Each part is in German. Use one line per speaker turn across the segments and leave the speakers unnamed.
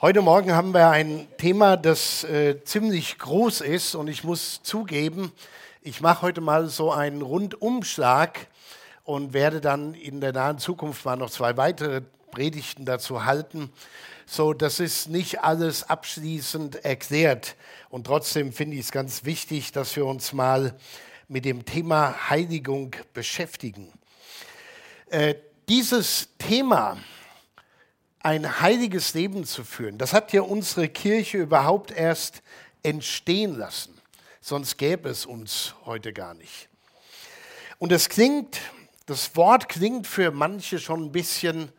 Heute Morgen haben wir ein Thema, das äh, ziemlich groß ist und ich muss zugeben, ich mache heute mal so einen Rundumschlag und werde dann in der nahen Zukunft mal noch zwei weitere Predigten dazu halten. So, das ist nicht alles abschließend erklärt und trotzdem finde ich es ganz wichtig, dass wir uns mal mit dem Thema Heiligung beschäftigen. Äh, dieses Thema, ein heiliges Leben zu führen. Das hat ja unsere Kirche überhaupt erst entstehen lassen. Sonst gäbe es uns heute gar nicht. Und es klingt, das Wort klingt für manche schon ein bisschen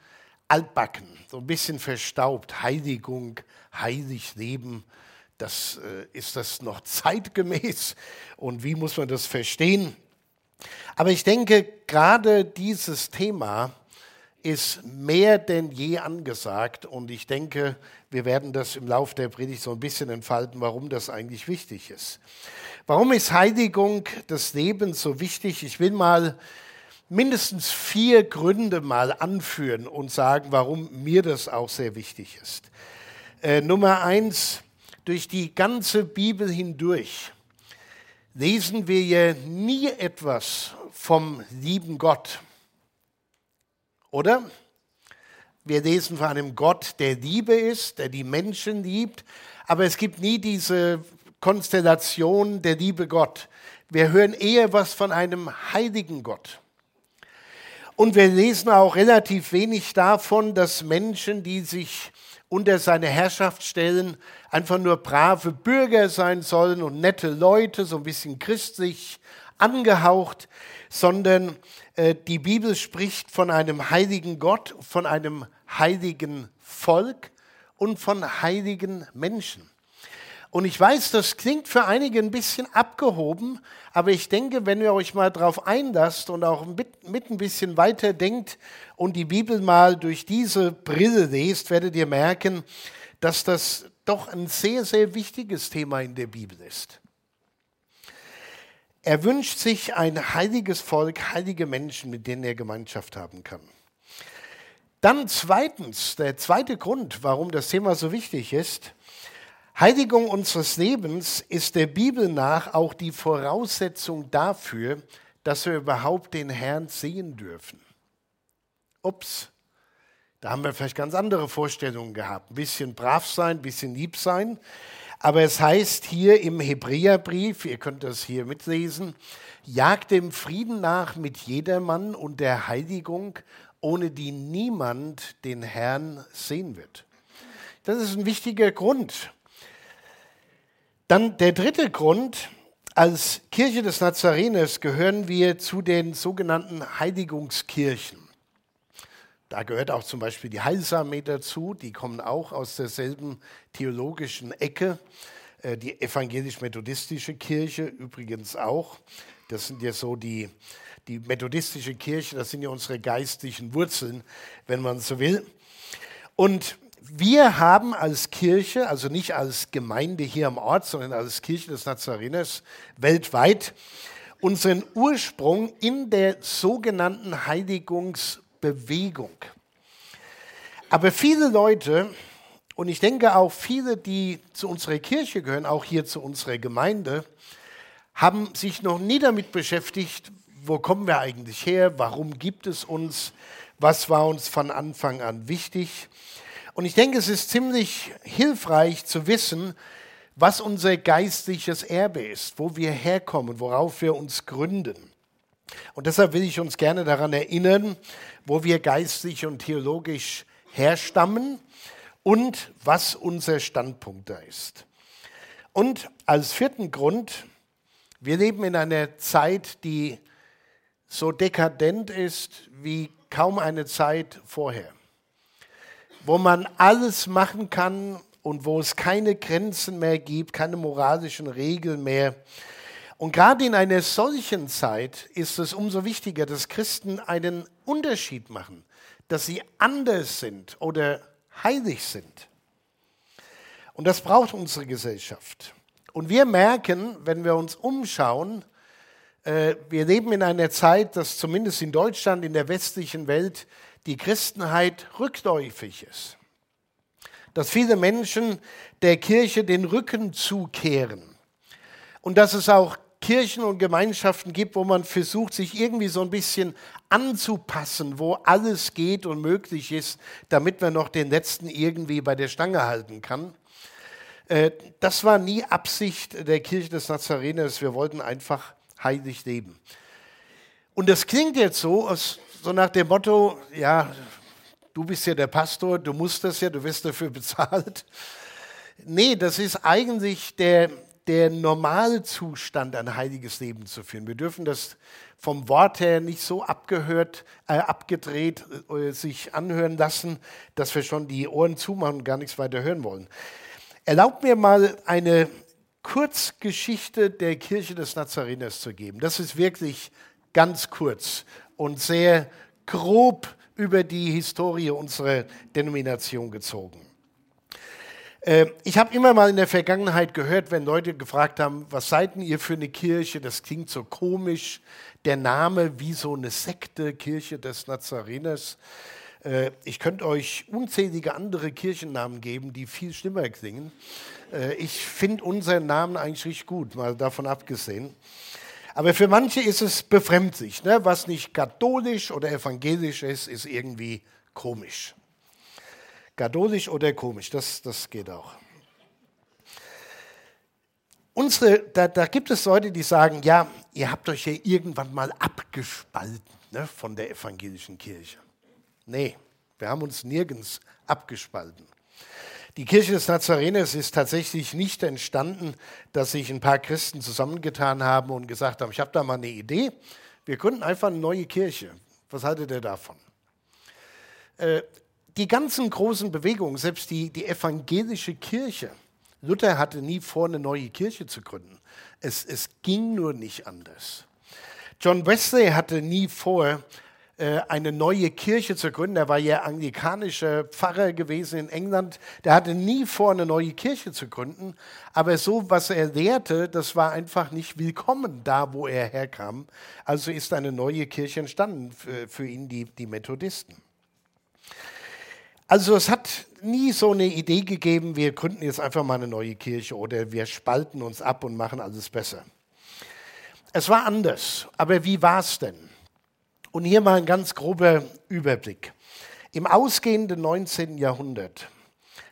altbacken, so ein bisschen verstaubt. Heiligung, heilig leben, das äh, ist das noch zeitgemäß und wie muss man das verstehen? Aber ich denke, gerade dieses Thema ist mehr denn je angesagt und ich denke, wir werden das im Laufe der Predigt so ein bisschen entfalten, warum das eigentlich wichtig ist. Warum ist Heiligung des Lebens so wichtig? Ich will mal mindestens vier Gründe mal anführen und sagen, warum mir das auch sehr wichtig ist. Äh, Nummer eins, durch die ganze Bibel hindurch lesen wir ja nie etwas vom lieben Gott oder? Wir lesen von einem Gott, der Liebe ist, der die Menschen liebt, aber es gibt nie diese Konstellation der liebe Gott. Wir hören eher was von einem heiligen Gott. Und wir lesen auch relativ wenig davon, dass Menschen, die sich unter seine Herrschaft stellen, einfach nur brave Bürger sein sollen und nette Leute, so ein bisschen christlich angehaucht, sondern die Bibel spricht von einem heiligen Gott, von einem heiligen Volk und von heiligen Menschen. Und ich weiß, das klingt für einige ein bisschen abgehoben, aber ich denke, wenn ihr euch mal darauf einlasst und auch mit, mit ein bisschen weiter denkt und die Bibel mal durch diese Brille lest, werdet ihr merken, dass das doch ein sehr, sehr wichtiges Thema in der Bibel ist. Er wünscht sich ein heiliges Volk, heilige Menschen, mit denen er Gemeinschaft haben kann. Dann zweitens, der zweite Grund, warum das Thema so wichtig ist, Heiligung unseres Lebens ist der Bibel nach auch die Voraussetzung dafür, dass wir überhaupt den Herrn sehen dürfen. Ups, da haben wir vielleicht ganz andere Vorstellungen gehabt. Ein bisschen brav sein, ein bisschen lieb sein. Aber es heißt hier im Hebräerbrief, ihr könnt das hier mitlesen, jagt dem Frieden nach mit jedermann und der Heiligung, ohne die niemand den Herrn sehen wird. Das ist ein wichtiger Grund. Dann der dritte Grund, als Kirche des Nazareners gehören wir zu den sogenannten Heiligungskirchen. Da gehört auch zum Beispiel die Heilsarmee dazu, die kommen auch aus derselben theologischen Ecke. Äh, die evangelisch-methodistische Kirche übrigens auch. Das sind ja so die, die methodistische Kirche, das sind ja unsere geistlichen Wurzeln, wenn man so will. Und wir haben als Kirche, also nicht als Gemeinde hier am Ort, sondern als Kirche des Nazareners weltweit, unseren Ursprung in der sogenannten Heiligungs- Bewegung. Aber viele Leute, und ich denke auch viele, die zu unserer Kirche gehören, auch hier zu unserer Gemeinde, haben sich noch nie damit beschäftigt, wo kommen wir eigentlich her, warum gibt es uns, was war uns von Anfang an wichtig. Und ich denke, es ist ziemlich hilfreich zu wissen, was unser geistliches Erbe ist, wo wir herkommen, worauf wir uns gründen. Und deshalb will ich uns gerne daran erinnern, wo wir geistlich und theologisch herstammen und was unser Standpunkt da ist. Und als vierten Grund, wir leben in einer Zeit, die so dekadent ist wie kaum eine Zeit vorher, wo man alles machen kann und wo es keine Grenzen mehr gibt, keine moralischen Regeln mehr, und gerade in einer solchen Zeit ist es umso wichtiger, dass Christen einen Unterschied machen, dass sie anders sind oder heilig sind. Und das braucht unsere Gesellschaft. Und wir merken, wenn wir uns umschauen, äh, wir leben in einer Zeit, dass zumindest in Deutschland, in der westlichen Welt, die Christenheit rückläufig ist. dass viele Menschen der Kirche den Rücken zukehren und dass es auch Kirchen und Gemeinschaften gibt, wo man versucht, sich irgendwie so ein bisschen anzupassen, wo alles geht und möglich ist, damit man noch den letzten irgendwie bei der Stange halten kann. Äh, das war nie Absicht der Kirche des Nazareners. Wir wollten einfach heilig leben. Und das klingt jetzt so, so nach dem Motto, ja, du bist ja der Pastor, du musst das ja, du wirst dafür bezahlt. Nee, das ist eigentlich der, der Normalzustand, ein heiliges Leben zu führen. Wir dürfen das vom Wort her nicht so abgehört, äh, abgedreht äh, sich anhören lassen, dass wir schon die Ohren zumachen und gar nichts weiter hören wollen. Erlaubt mir mal eine Kurzgeschichte der Kirche des Nazareners zu geben. Das ist wirklich ganz kurz und sehr grob über die Historie unserer Denomination gezogen. Äh, ich habe immer mal in der Vergangenheit gehört, wenn Leute gefragt haben, was seid ihr für eine Kirche? Das klingt so komisch. Der Name wie so eine Sekte, Kirche des Nazareners. Äh, ich könnte euch unzählige andere Kirchennamen geben, die viel schlimmer klingen. Äh, ich finde unseren Namen eigentlich richtig gut, mal davon abgesehen. Aber für manche ist es befremdlich. Ne? Was nicht katholisch oder evangelisch ist, ist irgendwie komisch. Katholisch oder komisch, das, das geht auch. Unsere, da, da, gibt es Leute, die sagen, ja, ihr habt euch ja irgendwann mal abgespalten ne, von der evangelischen Kirche. Nee, wir haben uns nirgends abgespalten. Die Kirche des Nazareners ist tatsächlich nicht entstanden, dass sich ein paar Christen zusammengetan haben und gesagt haben, ich habe da mal eine Idee, wir gründen einfach eine neue Kirche. Was haltet ihr davon? Äh, die ganzen großen Bewegungen, selbst die, die evangelische Kirche, Luther hatte nie vor, eine neue Kirche zu gründen. Es, es ging nur nicht anders. John Wesley hatte nie vor, äh, eine neue Kirche zu gründen. Er war ja anglikanischer Pfarrer gewesen in England. Der hatte nie vor, eine neue Kirche zu gründen. Aber so, was er lehrte, das war einfach nicht willkommen da, wo er herkam. Also ist eine neue Kirche entstanden für, für ihn, die, die Methodisten. Also es hat nie so eine Idee gegeben, wir gründen jetzt einfach mal eine neue Kirche oder wir spalten uns ab und machen alles besser. Es war anders, aber wie war es denn? Und hier mal ein ganz grober Überblick. Im ausgehenden 19. Jahrhundert,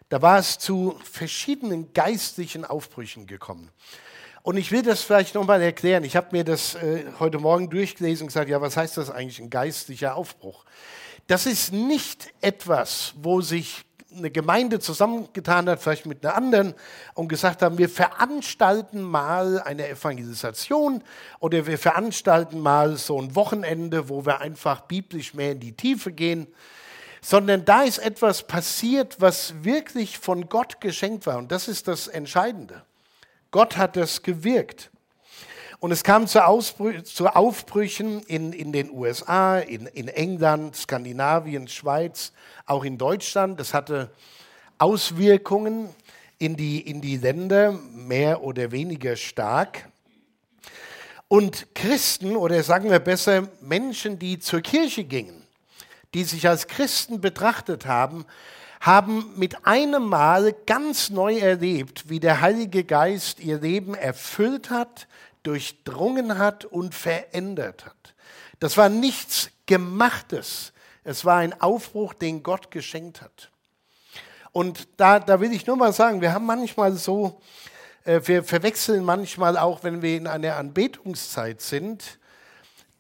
da war es zu verschiedenen geistlichen Aufbrüchen gekommen. Und ich will das vielleicht nochmal erklären. Ich habe mir das äh, heute Morgen durchgelesen und gesagt, ja, was heißt das eigentlich, ein geistlicher Aufbruch? Das ist nicht etwas, wo sich eine Gemeinde zusammengetan hat, vielleicht mit einer anderen, und gesagt haben, wir veranstalten mal eine Evangelisation oder wir veranstalten mal so ein Wochenende, wo wir einfach biblisch mehr in die Tiefe gehen, sondern da ist etwas passiert, was wirklich von Gott geschenkt war. Und das ist das Entscheidende. Gott hat das gewirkt. Und es kam zu, Ausbrü zu Aufbrüchen in, in den USA, in, in England, Skandinavien, Schweiz, auch in Deutschland. Das hatte Auswirkungen in die, in die Länder, mehr oder weniger stark. Und Christen, oder sagen wir besser Menschen, die zur Kirche gingen, die sich als Christen betrachtet haben, haben mit einem Mal ganz neu erlebt, wie der Heilige Geist ihr Leben erfüllt hat, durchdrungen hat und verändert hat. Das war nichts Gemachtes. Es war ein Aufbruch, den Gott geschenkt hat. Und da, da will ich nur mal sagen, wir haben manchmal so, äh, wir verwechseln manchmal auch, wenn wir in einer Anbetungszeit sind,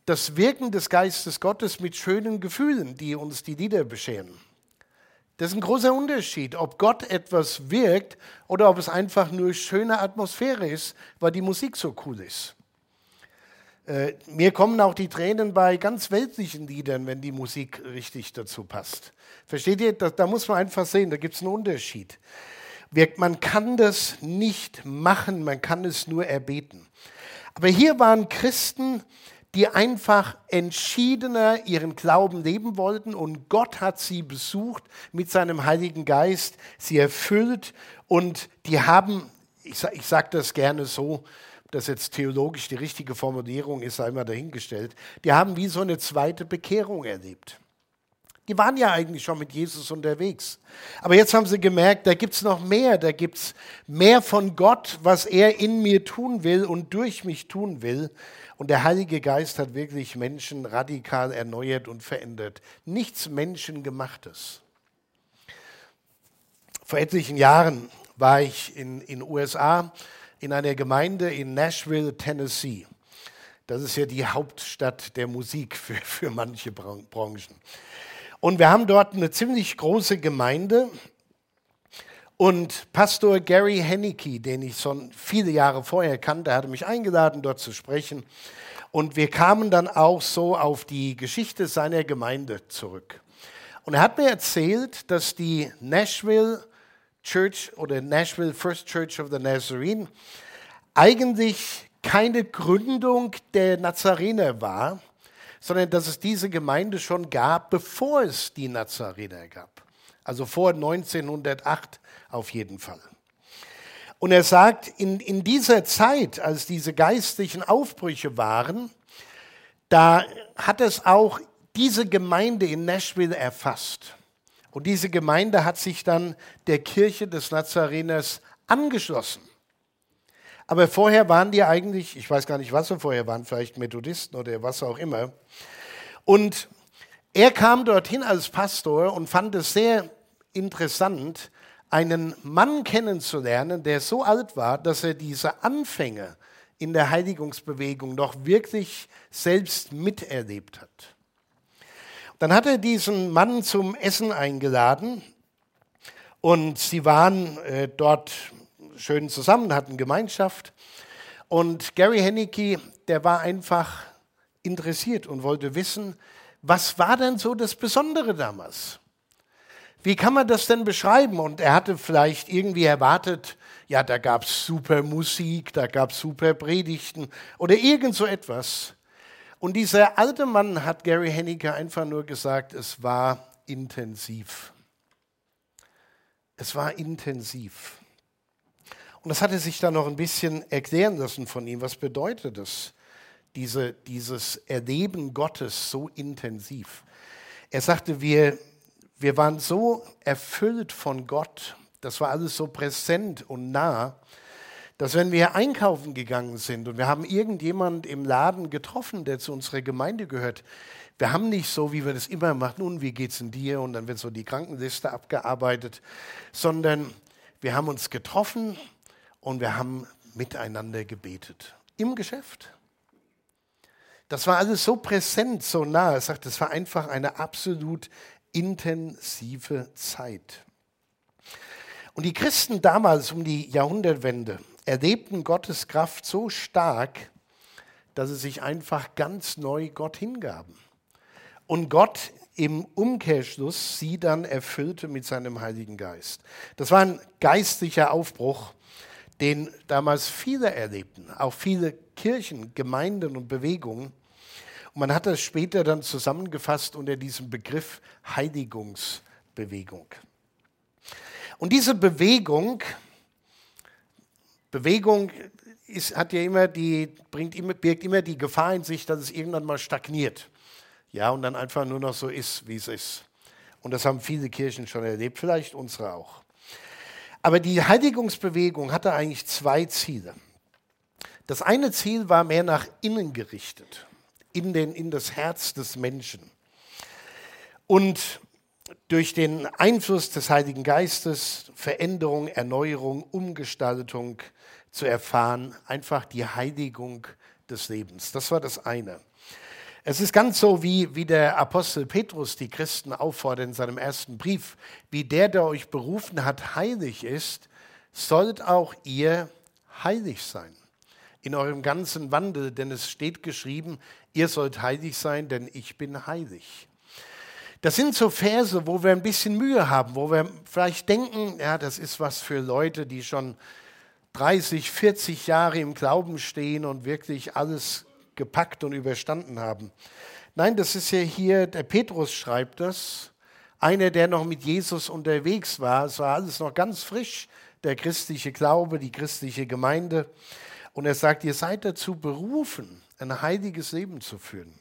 das Wirken des Geistes Gottes mit schönen Gefühlen, die uns die Lieder bescheren. Das ist ein großer Unterschied, ob Gott etwas wirkt oder ob es einfach nur schöne Atmosphäre ist, weil die Musik so cool ist. Äh, mir kommen auch die Tränen bei ganz weltlichen Liedern, wenn die Musik richtig dazu passt. Versteht ihr? Da, da muss man einfach sehen, da gibt es einen Unterschied. Man kann das nicht machen, man kann es nur erbeten. Aber hier waren Christen, die einfach entschiedener ihren Glauben leben wollten und Gott hat sie besucht mit seinem Heiligen Geist, sie erfüllt und die haben, ich, ich sage das gerne so, das jetzt theologisch die richtige Formulierung ist, sei mal dahingestellt, die haben wie so eine zweite Bekehrung erlebt. Die waren ja eigentlich schon mit Jesus unterwegs. Aber jetzt haben sie gemerkt, da gibt es noch mehr, da gibt es mehr von Gott, was er in mir tun will und durch mich tun will. Und der Heilige Geist hat wirklich Menschen radikal erneuert und verändert. Nichts Menschengemachtes. Vor etlichen Jahren war ich in den USA in einer Gemeinde in Nashville, Tennessee. Das ist ja die Hauptstadt der Musik für, für manche Branchen. Und wir haben dort eine ziemlich große Gemeinde. Und Pastor Gary Henneke, den ich schon viele Jahre vorher kannte, hatte mich eingeladen, dort zu sprechen. Und wir kamen dann auch so auf die Geschichte seiner Gemeinde zurück. Und er hat mir erzählt, dass die Nashville Church oder Nashville First Church of the Nazarene eigentlich keine Gründung der Nazarener war, sondern dass es diese Gemeinde schon gab, bevor es die Nazarener gab. Also vor 1908 auf jeden Fall. Und er sagt, in, in dieser Zeit, als diese geistlichen Aufbrüche waren, da hat es auch diese Gemeinde in Nashville erfasst. Und diese Gemeinde hat sich dann der Kirche des Nazareners angeschlossen. Aber vorher waren die eigentlich, ich weiß gar nicht, was sie vorher waren, vielleicht Methodisten oder was auch immer. Und er kam dorthin als Pastor und fand es sehr interessant, einen Mann kennenzulernen, der so alt war, dass er diese Anfänge in der Heiligungsbewegung noch wirklich selbst miterlebt hat. Dann hat er diesen Mann zum Essen eingeladen und sie waren äh, dort schön zusammen, hatten Gemeinschaft. Und Gary Henneke, der war einfach interessiert und wollte wissen, was war denn so das Besondere damals? Wie kann man das denn beschreiben? Und er hatte vielleicht irgendwie erwartet, ja, da gab es super Musik, da gab es super Predigten oder irgend so etwas. Und dieser alte Mann hat Gary Henneke einfach nur gesagt, es war intensiv. Es war intensiv. Und das hatte sich dann noch ein bisschen erklären lassen von ihm. Was bedeutet das, diese, dieses Erleben Gottes so intensiv? Er sagte, wir, wir waren so erfüllt von Gott, das war alles so präsent und nah, dass wenn wir einkaufen gegangen sind und wir haben irgendjemand im Laden getroffen, der zu unserer Gemeinde gehört, wir haben nicht so, wie wir das immer machen, nun, wie geht's in dir? Und dann wird so die Krankenliste abgearbeitet, sondern wir haben uns getroffen und wir haben miteinander gebetet. Im Geschäft. Das war alles so präsent, so nah. Er sagt, es war einfach eine absolut intensive Zeit. Und die Christen damals um die Jahrhundertwende, erlebten Gottes Kraft so stark, dass sie sich einfach ganz neu Gott hingaben. Und Gott im Umkehrschluss sie dann erfüllte mit seinem Heiligen Geist. Das war ein geistlicher Aufbruch, den damals viele erlebten, auch viele Kirchen, Gemeinden und Bewegungen. Man hat das später dann zusammengefasst unter diesem Begriff Heiligungsbewegung. Und diese Bewegung Bewegung ist, hat ja immer die, bringt immer, birgt immer die Gefahr in sich, dass es irgendwann mal stagniert. Ja, und dann einfach nur noch so ist, wie es ist. Und das haben viele Kirchen schon erlebt, vielleicht unsere auch. Aber die Heiligungsbewegung hatte eigentlich zwei Ziele. Das eine Ziel war mehr nach innen gerichtet, in, den, in das Herz des Menschen. Und durch den Einfluss des Heiligen Geistes Veränderung, Erneuerung, Umgestaltung zu erfahren, einfach die Heiligung des Lebens. Das war das eine. Es ist ganz so, wie, wie der Apostel Petrus die Christen auffordert in seinem ersten Brief, wie der, der euch berufen hat, heilig ist, sollt auch ihr heilig sein in eurem ganzen Wandel, denn es steht geschrieben, ihr sollt heilig sein, denn ich bin heilig. Das sind so Verse, wo wir ein bisschen Mühe haben, wo wir vielleicht denken, ja, das ist was für Leute, die schon 30, 40 Jahre im Glauben stehen und wirklich alles gepackt und überstanden haben. Nein, das ist ja hier, der Petrus schreibt das, einer, der noch mit Jesus unterwegs war. Es war alles noch ganz frisch, der christliche Glaube, die christliche Gemeinde. Und er sagt, ihr seid dazu berufen, ein heiliges Leben zu führen.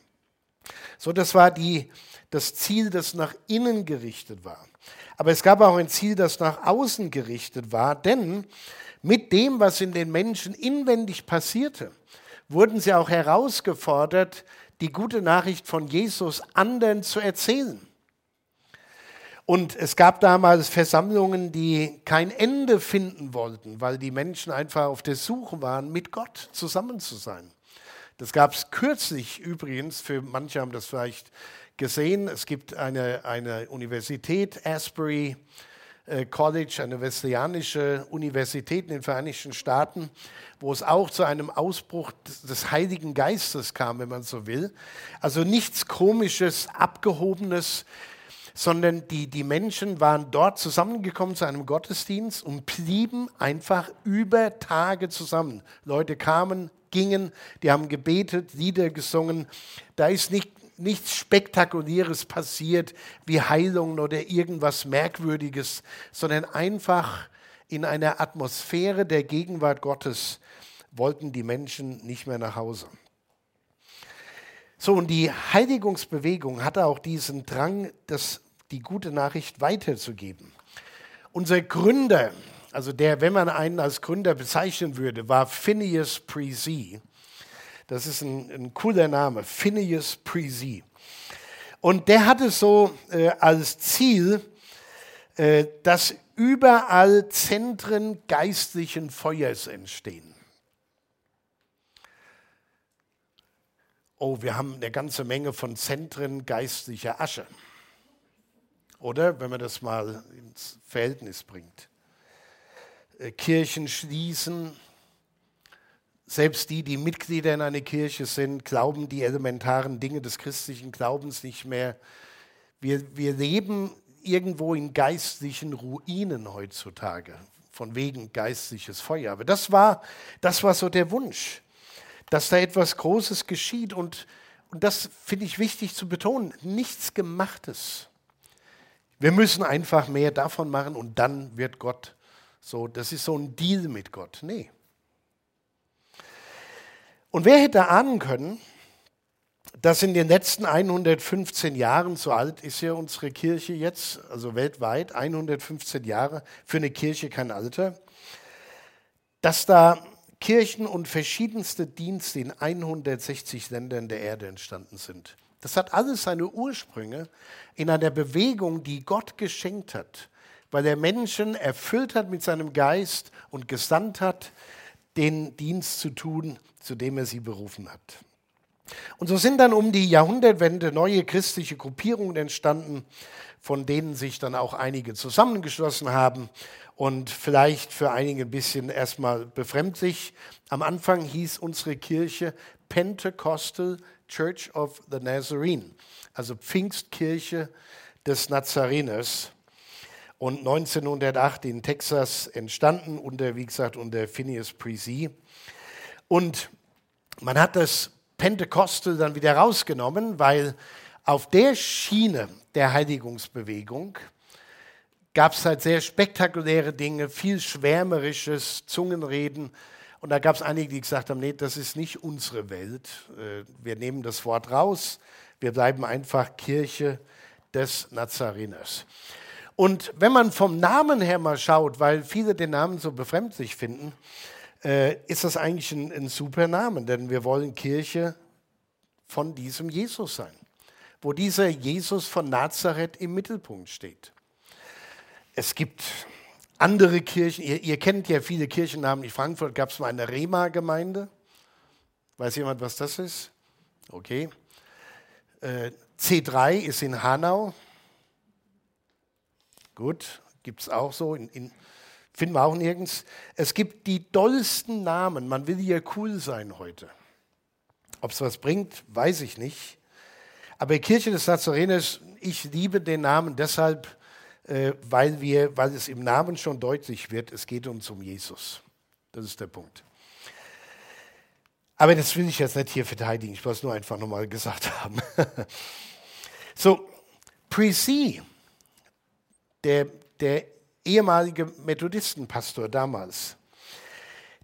So, das war die, das Ziel, das nach innen gerichtet war. Aber es gab auch ein Ziel, das nach außen gerichtet war, denn mit dem, was in den Menschen inwendig passierte, wurden sie auch herausgefordert, die gute Nachricht von Jesus anderen zu erzählen. Und es gab damals Versammlungen, die kein Ende finden wollten, weil die Menschen einfach auf der Suche waren, mit Gott zusammen zu sein. Das gab es kürzlich übrigens, für manche haben das vielleicht gesehen. Es gibt eine, eine Universität, Asbury äh, College, eine wesleyanische Universität in den Vereinigten Staaten, wo es auch zu einem Ausbruch des Heiligen Geistes kam, wenn man so will. Also nichts Komisches, Abgehobenes, sondern die, die Menschen waren dort zusammengekommen zu einem Gottesdienst und blieben einfach über Tage zusammen. Leute kamen, gingen, die haben gebetet, Lieder gesungen. Da ist nicht nichts Spektakuläres passiert wie Heilungen oder irgendwas Merkwürdiges, sondern einfach in einer Atmosphäre der Gegenwart Gottes wollten die Menschen nicht mehr nach Hause. So, und die Heiligungsbewegung hatte auch diesen Drang, das, die gute Nachricht weiterzugeben. Unser Gründer, also der, wenn man einen als Gründer bezeichnen würde, war Phineas Prezi. Das ist ein, ein cooler Name, Phineas Prezi. Und der hatte so äh, als Ziel, äh, dass überall Zentren geistlichen Feuers entstehen. Oh, wir haben eine ganze Menge von Zentren geistlicher Asche. Oder wenn man das mal ins Verhältnis bringt. Äh, Kirchen schließen, selbst die, die Mitglieder in einer Kirche sind, glauben die elementaren Dinge des christlichen Glaubens nicht mehr. Wir, wir leben irgendwo in geistlichen Ruinen heutzutage, von wegen geistliches Feuer. Aber das war, das war so der Wunsch, dass da etwas Großes geschieht. Und, und das finde ich wichtig zu betonen, nichts Gemachtes. Wir müssen einfach mehr davon machen und dann wird Gott so, das ist so ein Deal mit Gott. Nee. Und wer hätte ahnen können, dass in den letzten 115 Jahren, so alt ist ja unsere Kirche jetzt, also weltweit, 115 Jahre, für eine Kirche kein Alter, dass da Kirchen und verschiedenste Dienste in 160 Ländern der Erde entstanden sind. Das hat alles seine Ursprünge in einer Bewegung, die Gott geschenkt hat, weil er Menschen erfüllt hat mit seinem Geist und gesandt hat, den Dienst zu tun, zu dem er sie berufen hat. Und so sind dann um die Jahrhundertwende neue christliche Gruppierungen entstanden, von denen sich dann auch einige zusammengeschlossen haben und vielleicht für einige ein bisschen erstmal befremdlich. Am Anfang hieß unsere Kirche Pentecostal Church of the Nazarene, also Pfingstkirche des Nazareners und 1908 in Texas entstanden, unter, wie gesagt, unter Phineas Prezi. Und man hat das Pentekostel dann wieder rausgenommen, weil auf der Schiene der Heiligungsbewegung gab es halt sehr spektakuläre Dinge, viel schwärmerisches Zungenreden. Und da gab es einige, die gesagt haben, nee, das ist nicht unsere Welt. Äh, wir nehmen das Wort raus. Wir bleiben einfach Kirche des Nazareners. Und wenn man vom Namen her mal schaut, weil viele den Namen so befremdlich finden, äh, ist das eigentlich ein, ein super Name, denn wir wollen Kirche von diesem Jesus sein, wo dieser Jesus von Nazareth im Mittelpunkt steht. Es gibt andere Kirchen, ihr, ihr kennt ja viele Kirchennamen. In Frankfurt gab es mal eine Rema-Gemeinde. Weiß jemand, was das ist? Okay. Äh, C3 ist in Hanau, Gut, gibt es auch so, in, in, finden wir auch nirgends. Es gibt die dollsten Namen. Man will hier cool sein heute. Ob es was bringt, weiß ich nicht. Aber Kirche des Nazareners, ich liebe den Namen deshalb, äh, weil, wir, weil es im Namen schon deutlich wird, es geht uns um Jesus. Das ist der Punkt. Aber das will ich jetzt nicht hier verteidigen, ich wollte es nur einfach nochmal gesagt haben. so, Prezi der, der ehemalige Methodistenpastor damals,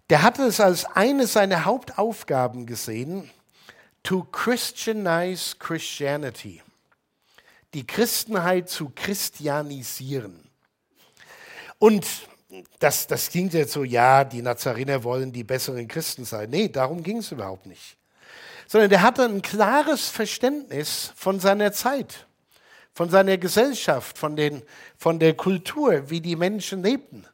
der hatte es als eine seiner Hauptaufgaben gesehen, to Christianize Christianity. Die Christenheit zu christianisieren. Und das, das klingt jetzt so, ja, die Nazarener wollen die besseren Christen sein. Nee, darum ging es überhaupt nicht. Sondern der hatte ein klares Verständnis von seiner Zeit, von seiner Gesellschaft, von, den, von der Kultur, wie die Menschen lebten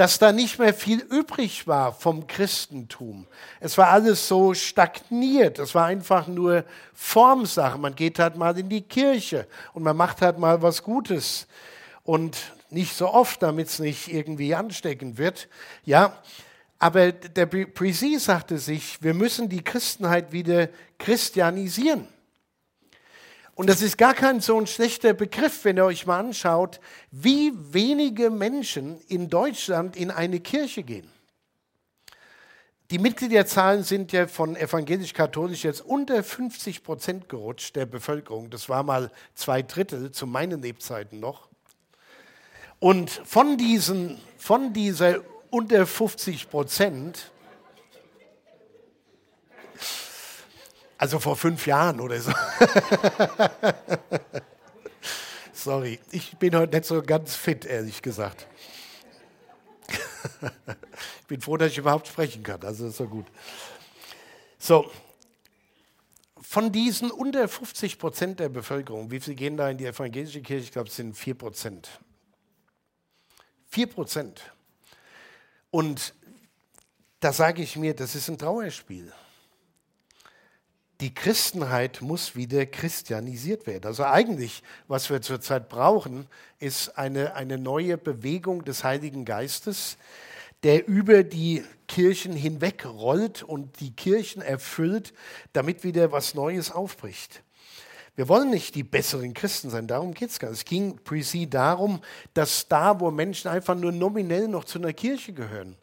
dass da nicht mehr viel übrig war vom Christentum. Es war alles so stagniert. Es war einfach nur Formsache. Man geht halt mal in die Kirche und man macht halt mal was Gutes. Und nicht so oft, damit es nicht irgendwie ansteckend wird. Ja, aber der Prisi sagte sich, wir müssen die Christenheit wieder christianisieren. Und das ist gar kein so ein schlechter Begriff, wenn ihr euch mal anschaut, wie wenige Menschen in Deutschland in eine Kirche gehen. Die Mitgliederzahlen sind ja von evangelisch-katholisch jetzt unter 50 Prozent gerutscht der Bevölkerung. Das war mal zwei Drittel zu meinen Lebzeiten noch. Und von, diesen, von dieser unter 50 Prozent Also vor fünf Jahren oder so. Sorry, ich bin heute nicht so ganz fit, ehrlich gesagt. ich bin froh, dass ich überhaupt sprechen kann. Also ist so gut. So, von diesen unter 50 Prozent der Bevölkerung, wie viele gehen da in die evangelische Kirche? Ich glaube, es sind 4 Prozent. 4 Prozent. Und da sage ich mir, das ist ein Trauerspiel die Christenheit muss wieder christianisiert werden. Also eigentlich, was wir zurzeit brauchen, ist eine, eine neue Bewegung des Heiligen Geistes, der über die Kirchen hinweg rollt und die Kirchen erfüllt, damit wieder was Neues aufbricht. Wir wollen nicht die besseren Christen sein, darum geht es gar nicht. Es ging pre darum, dass da, wo Menschen einfach nur nominell noch zu einer Kirche gehören,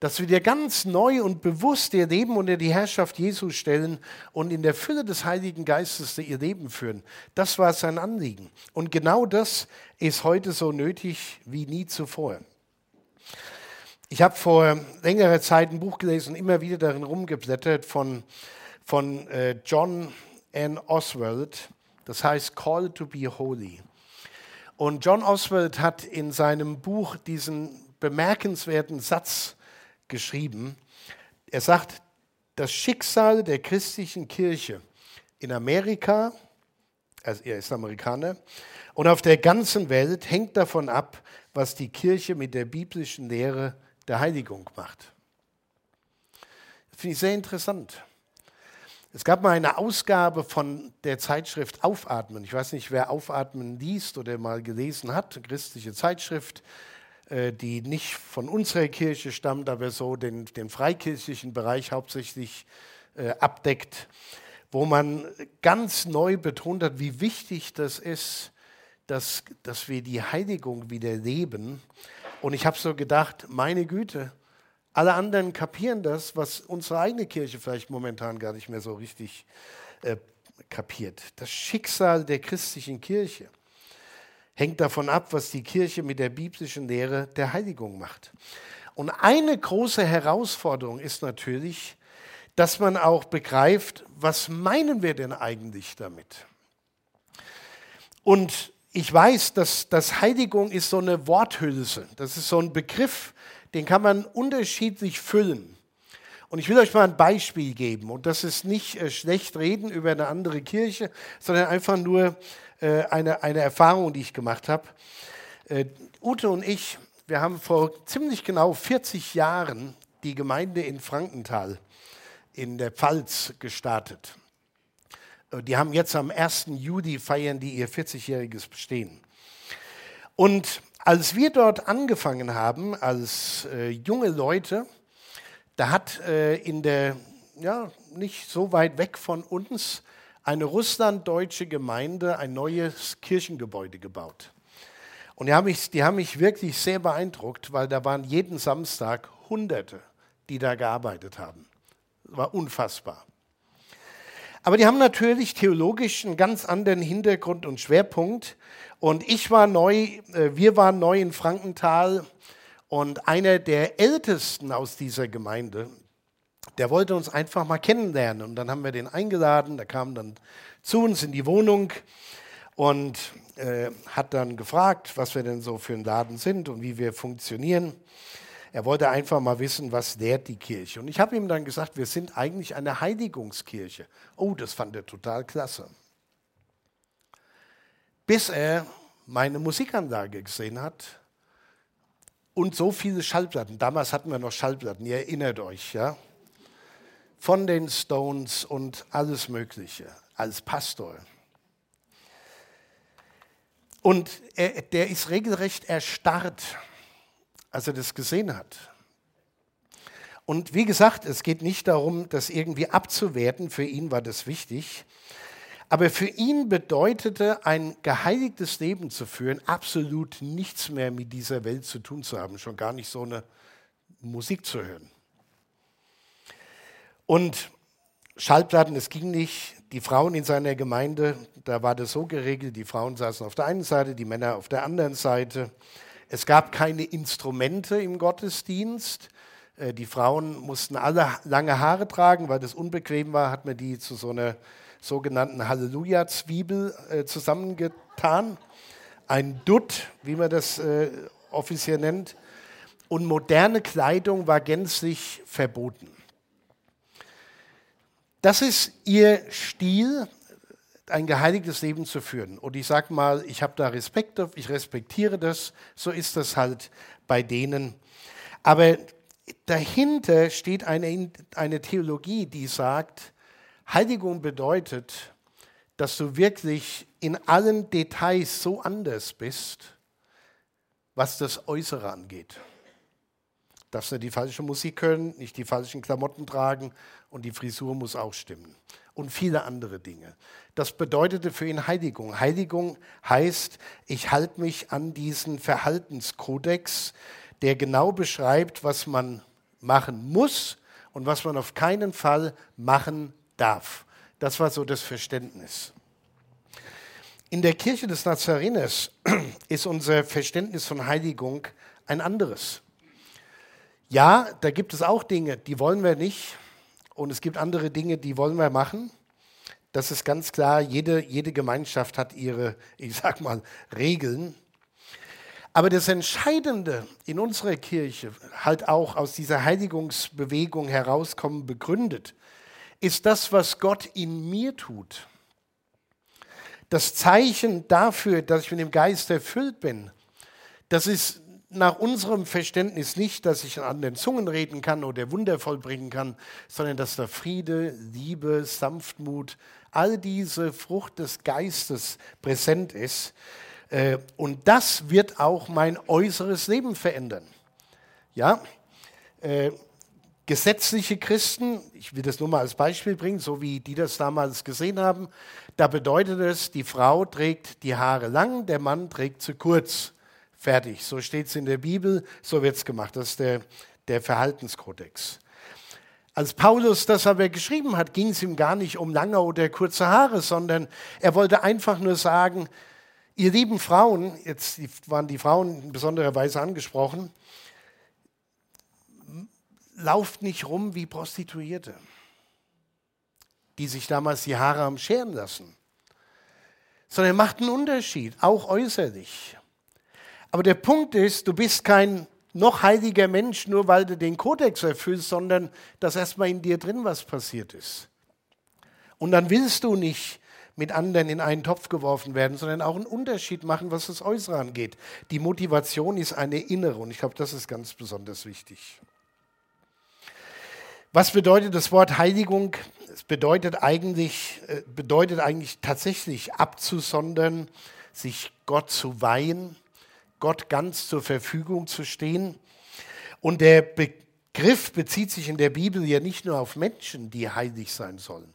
dass wir dir ganz neu und bewusst ihr Leben unter die Herrschaft Jesu stellen und in der Fülle des Heiligen Geistes ihr Leben führen. Das war sein Anliegen. Und genau das ist heute so nötig wie nie zuvor. Ich habe vor längerer Zeit ein Buch gelesen und immer wieder darin rumgeblättert von, von äh, John N. Oswald. Das heißt Call to be Holy. Und John Oswald hat in seinem Buch diesen bemerkenswerten Satz geschrieben. Er sagt, das Schicksal der christlichen Kirche in Amerika, also er ist Amerikaner, und auf der ganzen Welt hängt davon ab, was die Kirche mit der biblischen Lehre der Heiligung macht. Das finde ich sehr interessant. Es gab mal eine Ausgabe von der Zeitschrift Aufatmen. Ich weiß nicht, wer Aufatmen liest oder mal gelesen hat, christliche Zeitschrift. Äh, die nicht von unserer Kirche stammt, aber so den, den freikirchlichen Bereich hauptsächlich äh, abdeckt, wo man ganz neu betont hat, wie wichtig das ist, dass, dass wir die Heiligung wieder leben. Und ich habe so gedacht, meine Güte, alle anderen kapieren das, was unsere eigene Kirche vielleicht momentan gar nicht mehr so richtig äh, kapiert. Das Schicksal der christlichen Kirche hängt davon ab, was die Kirche mit der biblischen Lehre der Heiligung macht. Und eine große Herausforderung ist natürlich, dass man auch begreift, was meinen wir denn eigentlich damit? Und ich weiß, dass das Heiligung ist so eine Worthülse. Das ist so ein Begriff, den kann man unterschiedlich füllen. Und ich will euch mal ein Beispiel geben. Und das ist nicht äh, schlecht reden über eine andere Kirche, sondern einfach nur äh, eine, eine Erfahrung, die ich gemacht habe. Äh, Ute und ich, wir haben vor ziemlich genau 40 Jahren die Gemeinde in Frankenthal in der Pfalz gestartet. Äh, die haben jetzt am 1. Juli feiern die ihr 40-jähriges Bestehen. Und als wir dort angefangen haben, als äh, junge Leute, da hat äh, in der, ja, nicht so weit weg von uns, eine russlanddeutsche Gemeinde ein neues Kirchengebäude gebaut. Und die haben, mich, die haben mich wirklich sehr beeindruckt, weil da waren jeden Samstag Hunderte, die da gearbeitet haben. Das war unfassbar. Aber die haben natürlich theologisch einen ganz anderen Hintergrund und Schwerpunkt. Und ich war neu, äh, wir waren neu in Frankenthal und einer der Ältesten aus dieser Gemeinde, der wollte uns einfach mal kennenlernen. Und dann haben wir den eingeladen, der kam dann zu uns in die Wohnung und äh, hat dann gefragt, was wir denn so für ein Laden sind und wie wir funktionieren. Er wollte einfach mal wissen, was lehrt die Kirche. Und ich habe ihm dann gesagt, wir sind eigentlich eine Heiligungskirche. Oh, das fand er total klasse. Bis er meine Musikanlage gesehen hat und so viele Schallplatten. Damals hatten wir noch Schallplatten, ihr erinnert euch, ja? Von den Stones und alles Mögliche als Pastor. Und er, der ist regelrecht erstarrt, als er das gesehen hat. Und wie gesagt, es geht nicht darum, das irgendwie abzuwerten. Für ihn war das wichtig. Aber für ihn bedeutete ein geheiligtes Leben zu führen, absolut nichts mehr mit dieser Welt zu tun zu haben, schon gar nicht so eine Musik zu hören. Und Schallplatten, es ging nicht. Die Frauen in seiner Gemeinde, da war das so geregelt, die Frauen saßen auf der einen Seite, die Männer auf der anderen Seite. Es gab keine Instrumente im Gottesdienst. Äh, die Frauen mussten alle lange Haare tragen, weil das unbequem war, hat man die zu so einer sogenannten Halleluja-Zwiebel äh, zusammengetan. Ein Dutt, wie man das äh, offiziell nennt. Und moderne Kleidung war gänzlich verboten. Das ist ihr Stil, ein geheiligtes Leben zu führen. Und ich sage mal, ich habe da Respekt, ich respektiere das, so ist das halt bei denen. Aber dahinter steht eine, eine Theologie, die sagt, Heiligung bedeutet, dass du wirklich in allen Details so anders bist, was das Äußere angeht. Darfst nicht die falsche Musik hören, nicht die falschen Klamotten tragen und die Frisur muss auch stimmen. Und viele andere Dinge. Das bedeutete für ihn Heiligung. Heiligung heißt, ich halte mich an diesen Verhaltenskodex, der genau beschreibt, was man machen muss und was man auf keinen Fall machen darf. Das war so das Verständnis. In der Kirche des Nazareners ist unser Verständnis von Heiligung ein anderes. Ja, da gibt es auch Dinge, die wollen wir nicht. Und es gibt andere Dinge, die wollen wir machen. Das ist ganz klar. Jede, jede Gemeinschaft hat ihre, ich sag mal, Regeln. Aber das Entscheidende in unserer Kirche, halt auch aus dieser Heiligungsbewegung herauskommen, begründet, ist das, was Gott in mir tut. Das Zeichen dafür, dass ich mit dem Geist erfüllt bin, das ist nach unserem Verständnis nicht, dass ich an den Zungen reden kann oder Wunder vollbringen kann, sondern dass da Friede, Liebe, Sanftmut, all diese Frucht des Geistes präsent ist. Äh, und das wird auch mein äußeres Leben verändern. Ja, äh, gesetzliche Christen, ich will das nur mal als Beispiel bringen, so wie die das damals gesehen haben, da bedeutet es, die Frau trägt die Haare lang, der Mann trägt sie kurz. Fertig. So steht es in der Bibel, so wird es gemacht. Das ist der, der Verhaltenskodex. Als Paulus das aber geschrieben hat, ging es ihm gar nicht um lange oder kurze Haare, sondern er wollte einfach nur sagen, ihr lieben Frauen, jetzt waren die Frauen in besonderer Weise angesprochen, lauft nicht rum wie Prostituierte, die sich damals die Haare haben scheren lassen, sondern macht einen Unterschied, auch äußerlich. Aber der Punkt ist, du bist kein noch heiliger Mensch, nur weil du den Kodex erfüllst, sondern dass erstmal in dir drin was passiert ist. Und dann willst du nicht mit anderen in einen Topf geworfen werden, sondern auch einen Unterschied machen, was das Äußere angeht. Die Motivation ist eine innere und ich glaube, das ist ganz besonders wichtig. Was bedeutet das Wort Heiligung? Es bedeutet eigentlich, äh, bedeutet eigentlich tatsächlich abzusondern, sich Gott zu weihen, Gott ganz zur Verfügung zu stehen. Und der Begriff bezieht sich in der Bibel ja nicht nur auf Menschen, die heilig sein sollen,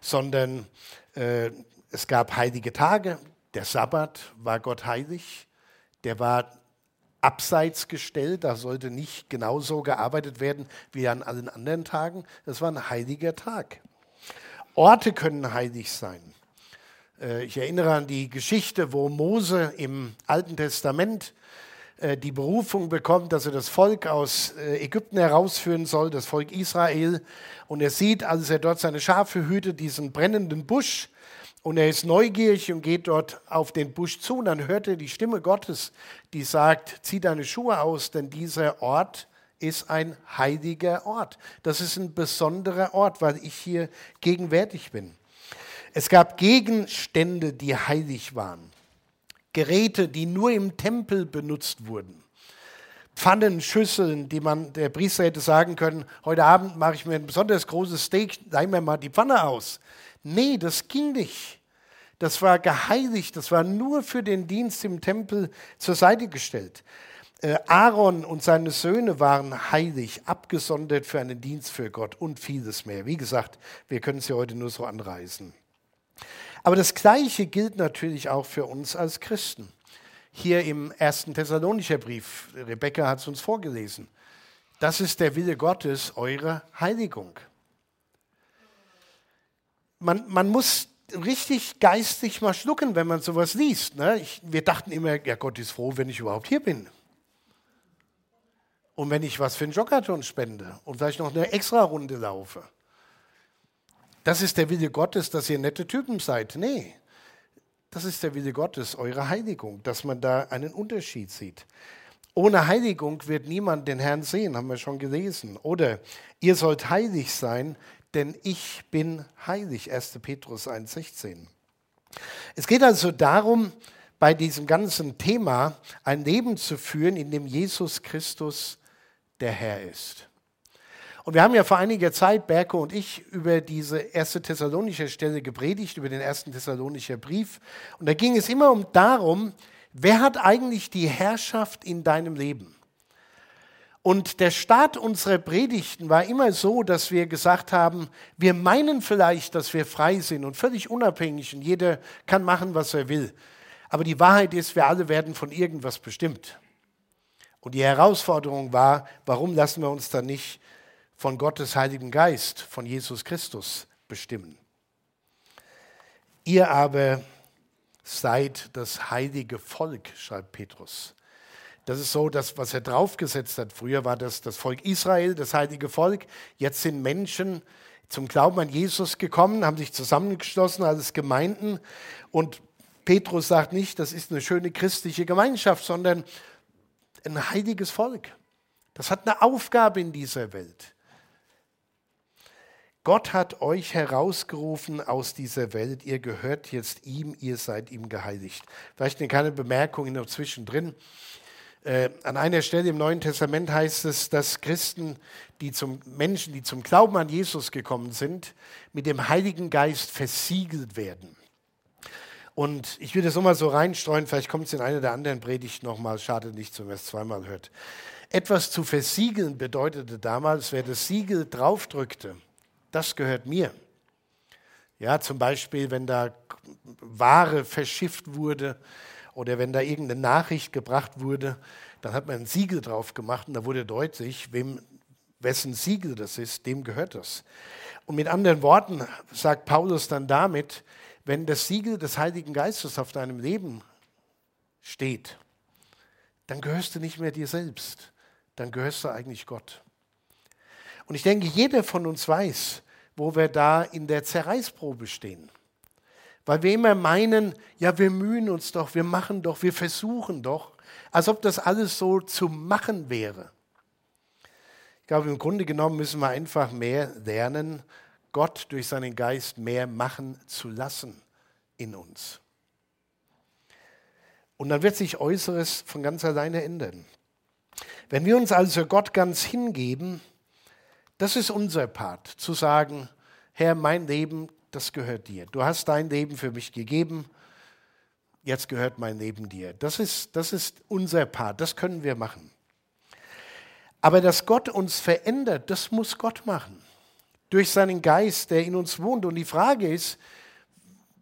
sondern äh, es gab heilige Tage. Der Sabbat war Gott heilig. Der war abseits gestellt. Da sollte nicht genauso gearbeitet werden wie an allen anderen Tagen. Das war ein heiliger Tag. Orte können heilig sein. Äh, ich erinnere an die Geschichte, wo Mose im Alten Testament äh, die Berufung bekommt, dass er das Volk aus äh, Ägypten herausführen soll, das Volk Israel. Und er sieht, als er dort seine Schafe hütet, diesen brennenden Busch. Und er ist neugierig und geht dort auf den Busch zu. Und dann hört er die Stimme Gottes, die sagt, zieh deine Schuhe aus, denn dieser Ort ist ein heiliger Ort. Das ist ein besonderer Ort, weil ich hier gegenwärtig bin. Es gab Gegenstände, die heilig waren. Geräte, die nur im Tempel benutzt wurden. Pfannen, Schüsseln, die man, der Priester hätte sagen können, heute Abend mache ich mir ein besonders großes Steak, leih mir mal die Pfanne aus. Nee, das ging nicht. Das war geheiligt, das war nur für den Dienst im Tempel zur Seite gestellt. Äh, Aaron und seine Söhne waren heilig, abgesondert für einen Dienst für Gott und vieles mehr. Wie gesagt, wir können ja heute nur so anreißen. Aber das Gleiche gilt natürlich auch für uns als Christen. Hier im ersten Thessalonicher Brief, Rebecca hat es uns vorgelesen, das ist der Wille Gottes, eure Heiligung. Man, man muss richtig geistig mal schlucken, wenn man sowas liest. Ne? Ich, wir dachten immer, ja Gott ist froh, wenn ich überhaupt hier bin. Und wenn ich was für einen Joggerton spende und vielleicht noch eine extra Runde laufe das ist der Wille Gottes, dass ihr nette Typen seid. Nee, das ist der Wille Gottes, eure Heiligung, dass man da einen Unterschied sieht. Ohne Heiligung wird niemand den Herrn sehen, haben wir schon gelesen. Oder ihr sollt heilig sein, denn ich bin heilig. 1. Petrus 1,16. Es geht also darum, bei diesem ganzen Thema ein Leben zu führen, in dem Jesus Christus der Herr ist. Und wir haben ja vor einiger Zeit, Berko und ich, über diese erste Thessalonische Stelle gepredigt, über den ersten Thessalonischer Brief. Und da ging es immer um darum, wer hat eigentlich die Herrschaft in deinem Leben? Und der Start unserer Predigten war immer so, dass wir gesagt haben, wir meinen vielleicht, dass wir frei sind und völlig unabhängig und jeder kann machen, was er will. Aber die Wahrheit ist, wir alle werden von irgendwas bestimmt. Und die Herausforderung war, warum lassen wir uns dann nicht von Gottes Heiligen Geist, von Jesus Christus bestimmen. Ihr aber seid das heilige Volk, schreibt Petrus. Das ist so, dass was er draufgesetzt hat. Früher war das das Volk Israel, das heilige Volk. Jetzt sind Menschen zum Glauben an Jesus gekommen, haben sich zusammengeschlossen als Gemeinden. Und Petrus sagt nicht, das ist eine schöne christliche Gemeinschaft, sondern ein heiliges Volk. Das hat eine Aufgabe in dieser Welt. Gott hat euch herausgerufen aus dieser Welt, ihr gehört jetzt ihm, ihr seid ihm geheiligt. Vielleicht eine kleine Bemerkung noch zwischendrin. Äh, an einer Stelle im Neuen Testament heißt es, dass Christen, die zum Menschen, die zum Glauben an Jesus gekommen sind, mit dem Heiligen Geist versiegelt werden. Und ich will das nochmal so reinstreuen, vielleicht kommt es in einer der anderen Predigten nochmal, schade nicht, wenn man es zweimal hört. Etwas zu versiegeln bedeutete damals, wer das Siegel draufdrückte, das gehört mir. Ja, zum Beispiel, wenn da Ware verschifft wurde oder wenn da irgendeine Nachricht gebracht wurde, dann hat man ein Siegel drauf gemacht und da wurde deutlich, wem, wessen Siegel das ist, dem gehört das. Und mit anderen Worten sagt Paulus dann damit, wenn das Siegel des Heiligen Geistes auf deinem Leben steht, dann gehörst du nicht mehr dir selbst, dann gehörst du eigentlich Gott. Und ich denke, jeder von uns weiß, wo wir da in der Zerreißprobe stehen. Weil wir immer meinen, ja, wir mühen uns doch, wir machen doch, wir versuchen doch, als ob das alles so zu machen wäre. Ich glaube, im Grunde genommen müssen wir einfach mehr lernen, Gott durch seinen Geist mehr machen zu lassen in uns. Und dann wird sich Äußeres von ganz alleine ändern. Wenn wir uns also Gott ganz hingeben, das ist unser Part, zu sagen, Herr, mein Leben, das gehört dir. Du hast dein Leben für mich gegeben, jetzt gehört mein Leben dir. Das ist, das ist unser Part, das können wir machen. Aber dass Gott uns verändert, das muss Gott machen. Durch seinen Geist, der in uns wohnt. Und die Frage ist,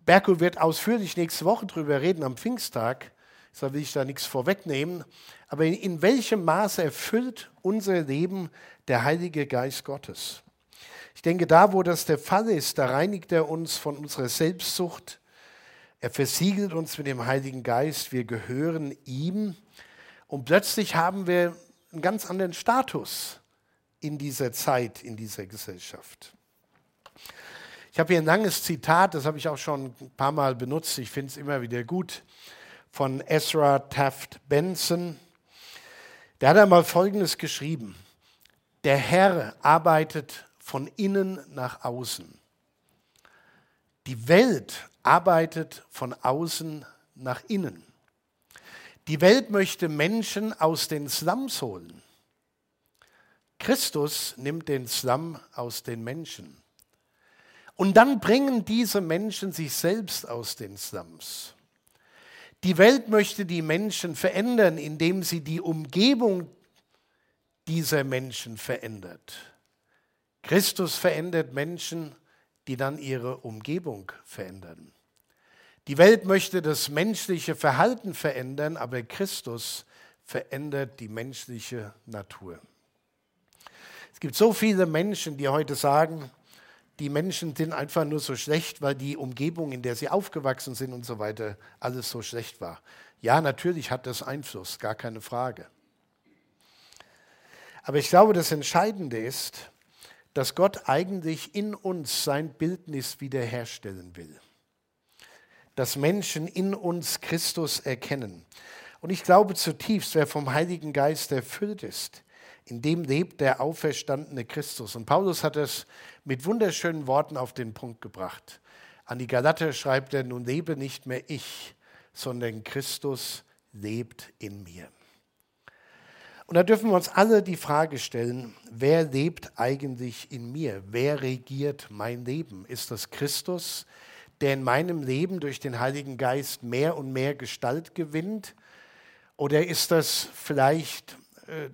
Berko wird ausführlich nächste Woche darüber reden, am Pfingsttag, deshalb will ich da nichts vorwegnehmen, aber in, in welchem Maße erfüllt unser Leben der Heilige Geist Gottes. Ich denke, da, wo das der Fall ist, da reinigt er uns von unserer Selbstsucht. Er versiegelt uns mit dem Heiligen Geist. Wir gehören ihm. Und plötzlich haben wir einen ganz anderen Status in dieser Zeit, in dieser Gesellschaft. Ich habe hier ein langes Zitat, das habe ich auch schon ein paar Mal benutzt, ich finde es immer wieder gut, von Ezra Taft Benson. Der hat einmal Folgendes geschrieben. Der Herr arbeitet von innen nach außen. Die Welt arbeitet von außen nach innen. Die Welt möchte Menschen aus den Slums holen. Christus nimmt den Slum aus den Menschen. Und dann bringen diese Menschen sich selbst aus den Slums. Die Welt möchte die Menschen verändern, indem sie die Umgebung dieser Menschen verändert. Christus verändert Menschen, die dann ihre Umgebung verändern. Die Welt möchte das menschliche Verhalten verändern, aber Christus verändert die menschliche Natur. Es gibt so viele Menschen, die heute sagen, die Menschen sind einfach nur so schlecht, weil die Umgebung, in der sie aufgewachsen sind und so weiter, alles so schlecht war. Ja, natürlich hat das Einfluss, gar keine Frage. Aber ich glaube, das Entscheidende ist, dass Gott eigentlich in uns sein Bildnis wiederherstellen will. Dass Menschen in uns Christus erkennen. Und ich glaube zutiefst, wer vom Heiligen Geist erfüllt ist, in dem lebt der auferstandene Christus. Und Paulus hat es mit wunderschönen Worten auf den Punkt gebracht. An die Galater schreibt er, nun lebe nicht mehr ich, sondern Christus lebt in mir. Und da dürfen wir uns alle die Frage stellen, wer lebt eigentlich in mir? Wer regiert mein Leben? Ist das Christus, der in meinem Leben durch den Heiligen Geist mehr und mehr Gestalt gewinnt? Oder ist das vielleicht äh,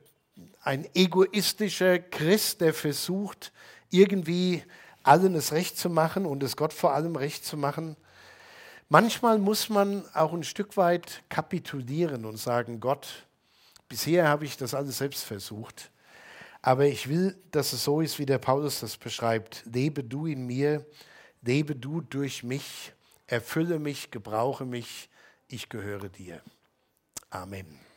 ein egoistischer Christ, der versucht, irgendwie allen es recht zu machen und es Gott vor allem recht zu machen. Manchmal muss man auch ein Stück weit kapitulieren und sagen, Gott, bisher habe ich das alles selbst versucht, aber ich will, dass es so ist, wie der Paulus das beschreibt. Lebe du in mir, lebe du durch mich, erfülle mich, gebrauche mich, ich gehöre dir. Amen.